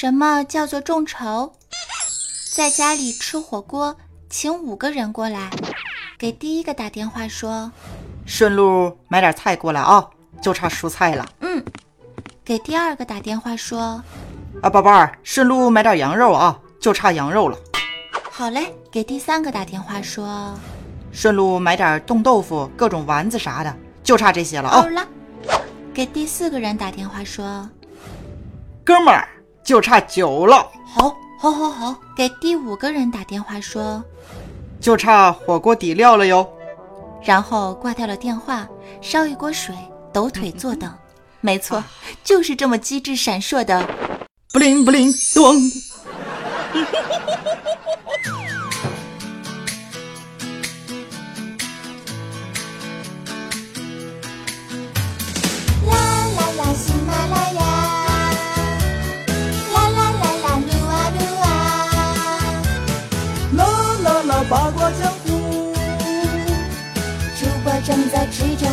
什么叫做众筹？在家里吃火锅，请五个人过来，给第一个打电话说，顺路买点菜过来啊，就差蔬菜了。嗯，给第二个打电话说，啊，宝贝儿，顺路买点羊肉啊，就差羊肉了。好嘞，给第三个打电话说，顺路买点冻豆腐、各种丸子啥的，就差这些了啊。好了，给第四个人打电话说，哥们儿，就差酒了。好，好，好，好，给第五个人打电话说，就差火锅底料了哟。然后挂掉了电话，烧一锅水，抖腿坐等。没错，就是这么机智闪烁的，不灵不灵咚。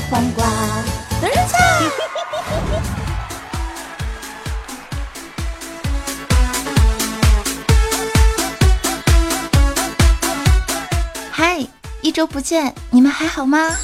黄瓜。等人菜。嗨，一周不见，你们还好吗？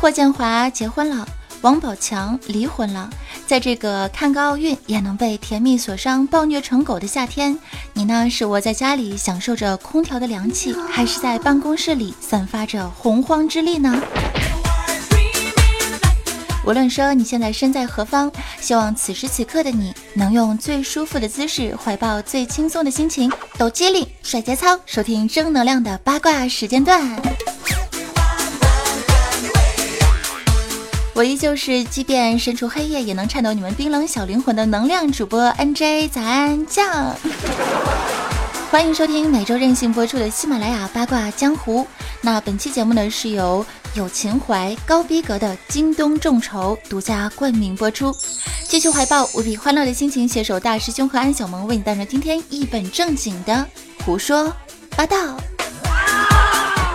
霍建华结婚了，王宝强离婚了。在这个看个奥运也能被甜蜜所伤、暴虐成狗的夏天，你呢是窝在家里享受着空调的凉气，还是在办公室里散发着洪荒之力呢？无论说你现在身在何方，希望此时此刻的你能用最舒服的姿势，怀抱最轻松的心情，抖机灵、甩节操，收听正能量的八卦时间段。我依旧是，即便身处黑夜，也能颤抖你们冰冷小灵魂的能量主播 NJ 早安酱。欢迎收听每周任性播出的喜马拉雅八卦江湖。那本期节目呢，是由有情怀、高逼格的京东众筹独家冠名播出。继续怀抱无比欢乐的心情，携手大师兄和安小萌，为你带来今天一本正经的胡说八道。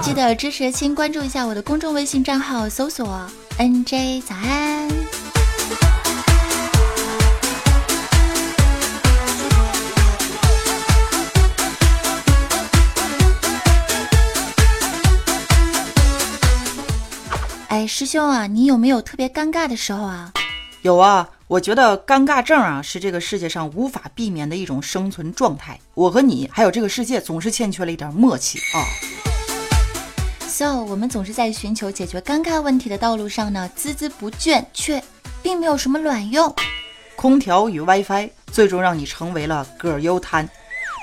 记得支持亲关注一下我的公众微信账号，搜索 NJ 早安。哎，师兄啊，你有没有特别尴尬的时候啊？有啊，我觉得尴尬症啊是这个世界上无法避免的一种生存状态。我和你还有这个世界总是欠缺了一点默契啊。So，我们总是在寻求解决尴尬问题的道路上呢，孜孜不倦，却并没有什么卵用。空调与 WiFi 最终让你成为了葛优瘫。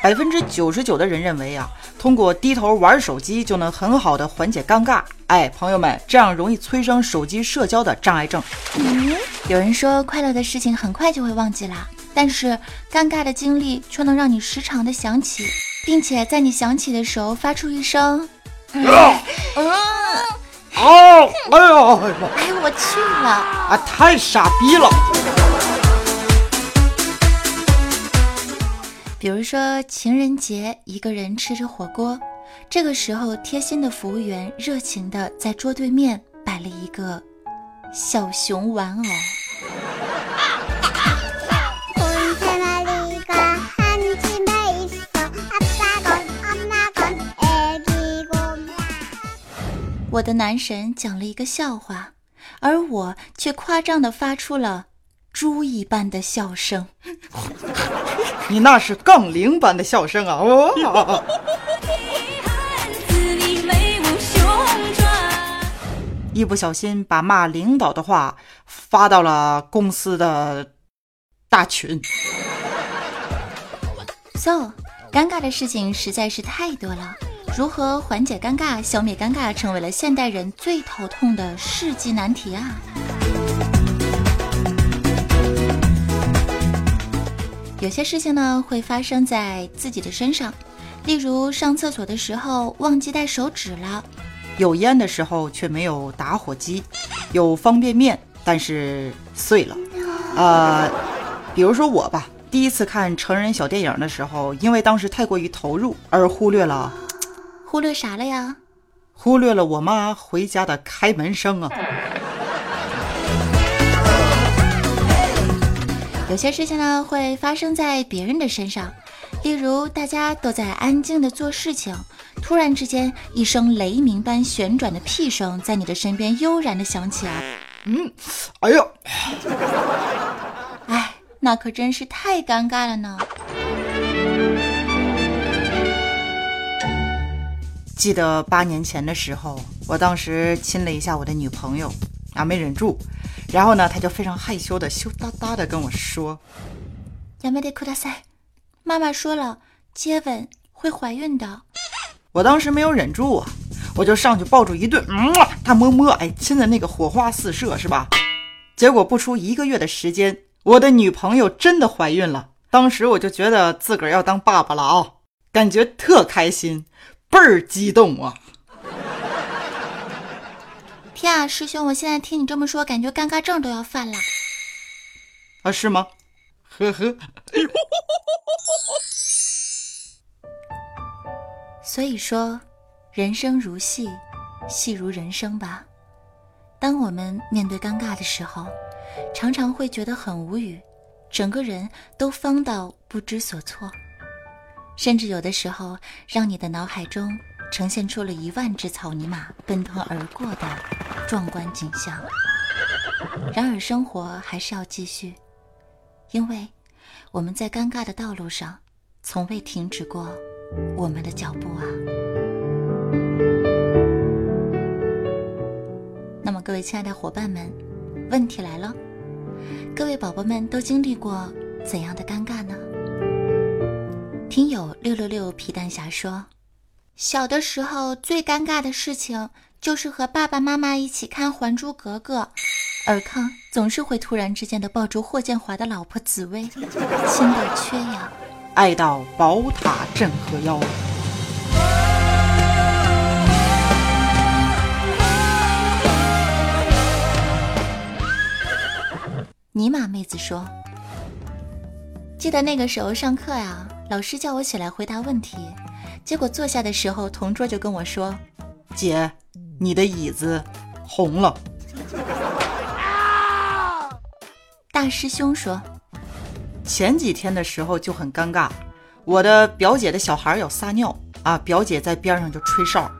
百分之九十九的人认为啊，通过低头玩手机就能很好的缓解尴尬。哎，朋友们，这样容易催生手机社交的障碍症。嗯，有人说快乐的事情很快就会忘记啦，但是尴尬的经历却能让你时常的想起，并且在你想起的时候发出一声“嗯”。嗯，哦，哎呦，哎呦，我去了。啊，太傻逼了！比如说情人节，一个人吃着火锅，这个时候贴心的服务员热情的在桌对面摆了一个小熊玩偶。我的男神讲了一个笑话，而我却夸张的发出了猪一般的笑声。你那是杠铃般的笑声啊！哦，一不小心把骂领导的话发到了公司的大群。So，尴尬的事情实在是太多了，如何缓解尴尬、消灭尴尬，成为了现代人最头痛的世纪难题啊！有些事情呢会发生在自己的身上，例如上厕所的时候忘记带手纸了，有烟的时候却没有打火机，有方便面但是碎了。呃，比如说我吧，第一次看成人小电影的时候，因为当时太过于投入而忽略了忽略啥了呀？忽略了我妈回家的开门声啊。有些事情呢会发生在别人的身上，例如大家都在安静的做事情，突然之间一声雷鸣般旋转的屁声在你的身边悠然的响起来，嗯，哎呀，哎，那可真是太尴尬了呢。记得八年前的时候，我当时亲了一下我的女朋友，啊，没忍住，然后呢，她就非常害羞的羞答答的跟我说：“亚美得库大塞，妈妈说了，接吻会怀孕的。”我当时没有忍住啊，我就上去抱住一顿，嗯，大摸摸，哎，亲的那个火花四射，是吧？结果不出一个月的时间，我的女朋友真的怀孕了。当时我就觉得自个儿要当爸爸了啊，感觉特开心。倍儿激动啊！天啊，师兄，我现在听你这么说，感觉尴尬症都要犯了。啊，是吗？呵呵。所以说，人生如戏，戏如人生吧。当我们面对尴尬的时候，常常会觉得很无语，整个人都方到不知所措。甚至有的时候，让你的脑海中呈现出了一万只草泥马奔腾而过的壮观景象。然而，生活还是要继续，因为我们在尴尬的道路上从未停止过我们的脚步啊。那么，各位亲爱的伙伴们，问题来了：各位宝宝们都经历过怎样的尴尬呢？听友六六六皮蛋侠说，小的时候最尴尬的事情就是和爸爸妈妈一起看《还珠格格》，尔康总是会突然之间的抱住霍建华的老婆紫薇，亲到缺氧，爱到宝塔镇河妖。尼玛妹子说，记得那个时候上课呀。老师叫我起来回答问题，结果坐下的时候，同桌就跟我说：“姐，你的椅子红了。”大师兄说：“前几天的时候就很尴尬，我的表姐的小孩要撒尿啊，表姐在边上就吹哨，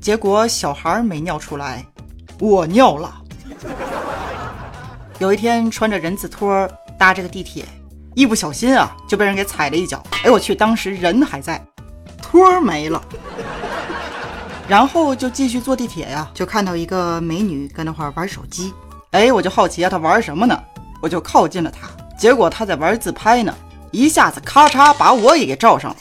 结果小孩没尿出来，我尿了。有一天穿着人字拖搭这个地铁。”一不小心啊，就被人给踩了一脚。哎，我去！当时人还在，托儿没了。然后就继续坐地铁呀，就看到一个美女跟那块玩手机。哎，我就好奇啊，她玩什么呢？我就靠近了她，结果她在玩自拍呢，一下子咔嚓把我也给照上了。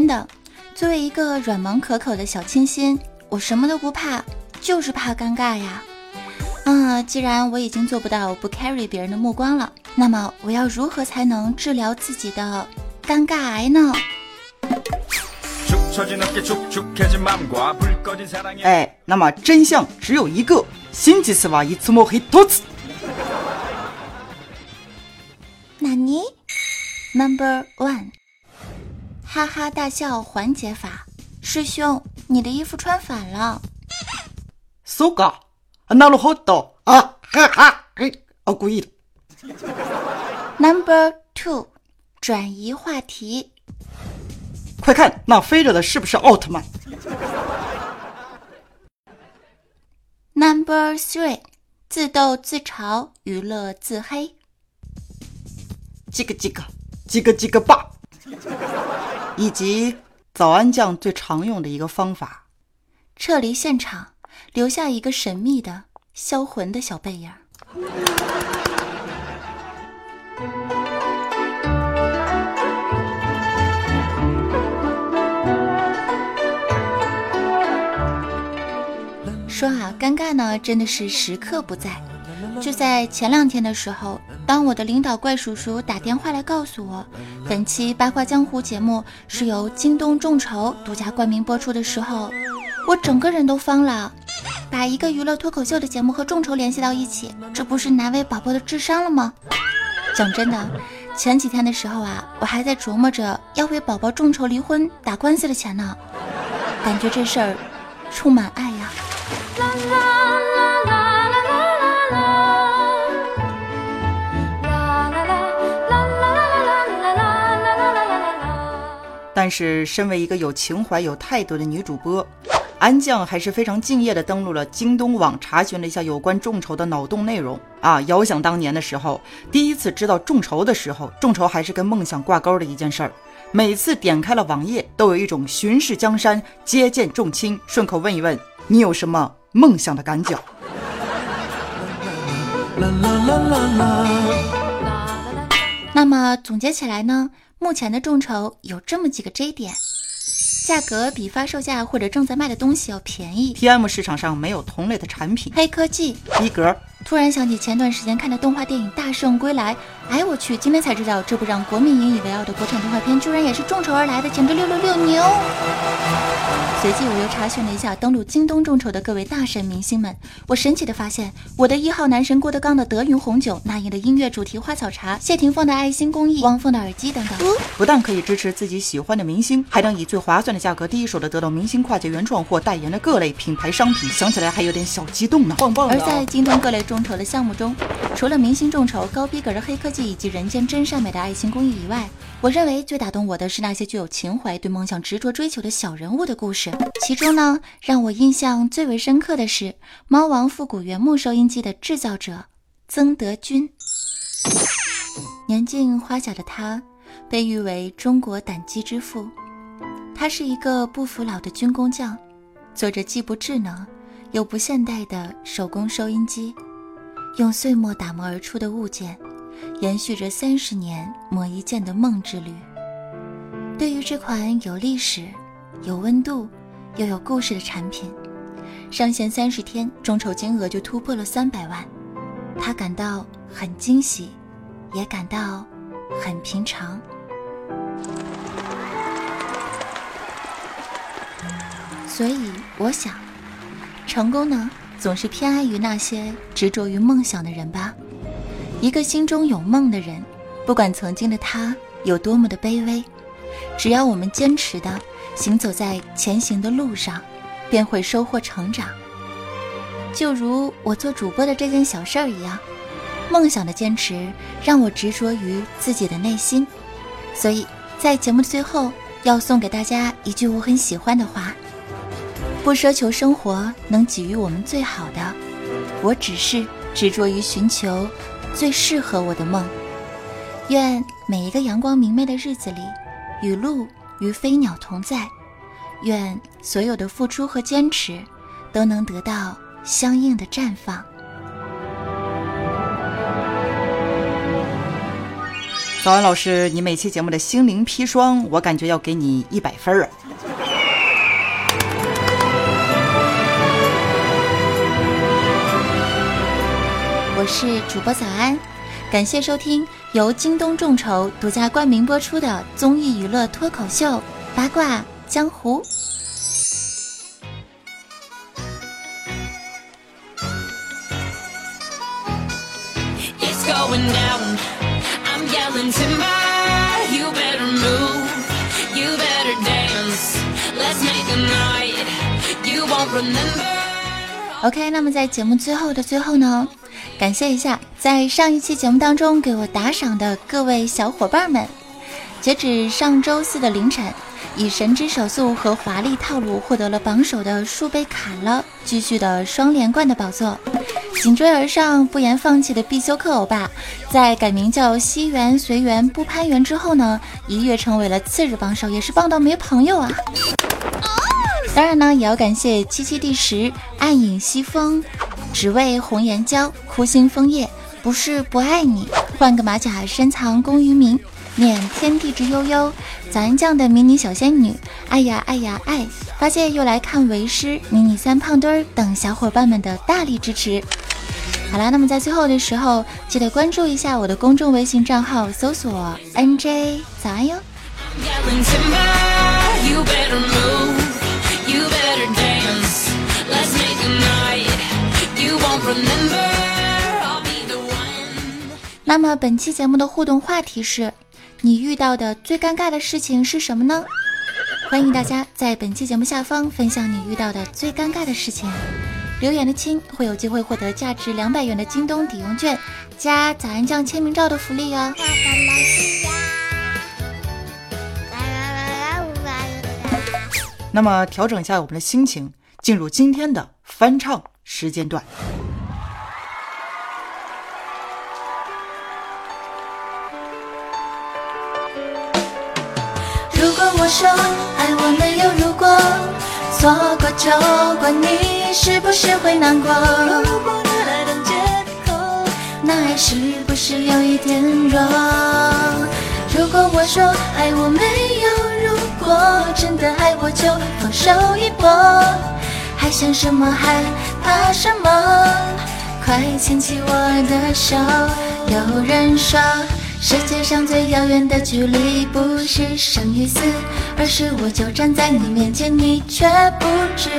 真的，作为一个软萌可口的小清新，我什么都不怕，就是怕尴尬呀。嗯，既然我已经做不到不 carry 别人的目光了，那么我要如何才能治疗自己的尴尬癌呢？哎，那么真相只有一个，心机是吧？一次摸黑多次。纳尼？Number one。哈哈大笑缓解法，师兄，你的衣服穿反了。So ga，那路好多啊！哈哈，哎，哦故意的。Number two，转移话题。快看，那飞着的是不是奥特曼？Number three，自逗自嘲，娱乐自黑。几个几个，几个几个吧。以及早安酱最常用的一个方法，撤离现场，留下一个神秘的销魂的小背影。说啊，尴尬呢，真的是时刻不在。就在前两天的时候，当我的领导怪叔叔打电话来告诉我，本期八卦江湖节目是由京东众筹独家冠名播出的时候，我整个人都慌了。把一个娱乐脱口秀的节目和众筹联系到一起，这不是难为宝宝的智商了吗？讲真的，前几天的时候啊，我还在琢磨着要为宝宝众筹离婚打官司的钱呢，感觉这事儿充满爱呀。是，身为一个有情怀、有态度的女主播，安酱还是非常敬业的登录了京东网，查询了一下有关众筹的脑洞内容啊。遥想当年的时候，第一次知道众筹的时候，众筹还是跟梦想挂钩的一件事儿。每次点开了网页，都有一种巡视江山、接见众亲，顺口问一问你有什么梦想的感觉。那么总结起来呢？目前的众筹有这么几个 J 点：价格比发售价或者正在卖的东西要便宜；TM 市场上没有同类的产品；黑科技；逼格。突然想起前段时间看的动画电影《大圣归来》，哎，我去，今天才知道这部让国民引以为傲的国产动画片，居然也是众筹而来的，简直六六六牛！随即我又查询了一下登录京东众筹的各位大神明星们，我神奇的发现，我的一号男神郭德纲的德云红酒，那英的音乐主题花草茶，谢霆锋的爱心公益，汪峰的耳机等等，不但可以支持自己喜欢的明星，还能以最划算的价格，第一手的得到明星跨界原创或代言的各类品牌商品，想起来还有点小激动呢，棒棒的！而在京东各类众筹的项目中，除了明星众筹、高逼格的黑科技以及人间真善美的爱心公益以外，我认为最打动我的是那些具有情怀、对梦想执着追求的小人物的故事。其中呢，让我印象最为深刻的是猫王复古原木收音机的制造者曾德军。年近花甲的他，被誉为中国胆机之父。他是一个不服老的军工匠，做着既不智能又不现代的手工收音机。用碎末打磨而出的物件，延续着三十年磨一剑的梦之旅。对于这款有历史、有温度又有故事的产品，上线三十天，众筹金额就突破了三百万，他感到很惊喜，也感到很平常。所以我想，成功呢？总是偏爱于那些执着于梦想的人吧。一个心中有梦的人，不管曾经的他有多么的卑微，只要我们坚持的行走在前行的路上，便会收获成长。就如我做主播的这件小事儿一样，梦想的坚持让我执着于自己的内心。所以在节目的最后，要送给大家一句我很喜欢的话。不奢求生活能给予我们最好的，我只是执着于寻求最适合我的梦。愿每一个阳光明媚的日子里，与鹿与飞鸟同在。愿所有的付出和坚持，都能得到相应的绽放。早安，老师，你每期节目的心灵砒霜，我感觉要给你一百分儿啊！是主播早安，感谢收听由京东众筹独家冠名播出的综艺娱乐脱口秀《八卦江湖》。OK，那么在节目最后的最后呢？感谢一下，在上一期节目当中给我打赏的各位小伙伴们。截止上周四的凌晨，以神之手速和华丽套路获得了榜首的数倍卡了，继续的双连冠的宝座。紧追而上，不言放弃的必修课欧巴，在改名叫西园随缘不攀缘之后呢，一跃成为了次日榜首，也是棒到没朋友啊！当然呢，也要感谢七七第十暗影西风。只为红颜娇，枯心枫叶，不是不爱你。换个马甲，深藏功与名。念天地之悠悠，早安酱的迷你小仙女，爱呀爱呀爱。发现又来看为师，迷你三胖墩儿等小伙伴们的大力支持。好啦，那么在最后的时候，记得关注一下我的公众微信账号，搜索 NJ 早安哟。那么本期节目的互动话题是：你遇到的最尴尬的事情是什么呢？欢迎大家在本期节目下方分享你遇到的最尴尬的事情。留言的亲会有机会获得价值两百元的京东抵用券加早安酱签名照的福利哦。那么调整一下我们的心情，进入今天的翻唱时间段。我说爱我没有如果，错过就怪你是不是会难过？如果拿来当借口，那爱是不是有一点弱？如果我说爱我没有如果，真的爱我就放手一搏，还想什么还怕什么？快牵起我的手。有人说，世界上最遥远的距离不是生与死，而是我就站在你面前，你却不知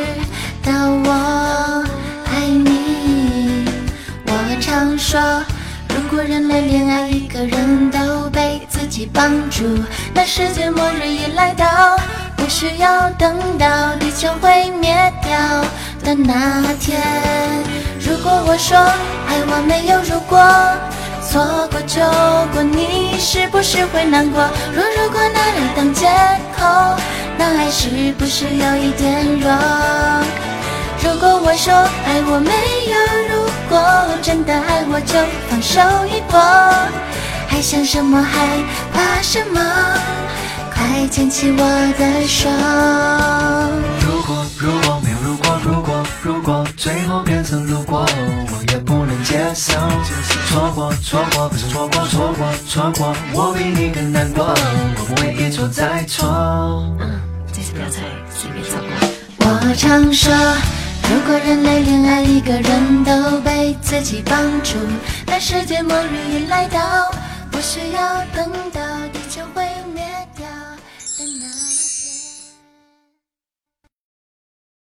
道我爱你。我常说，如果人类恋爱一个人都被自己绑住，那世界末日已来到，不需要等到地球毁灭掉的那天。如果我说爱我没有如果，错过就过，你是不是会难过？若如果拿来当借口，那爱是不是有一点弱？如果我说爱我没有如果，真的爱我就放手一搏，还想什么还怕什么？快牵起我的手。我比你更难过，我不会一错再错。嗯这次不要再随便走了。我常说，如果人类恋爱一个人都被自己绑住，那世界末日已来到，不需要等到。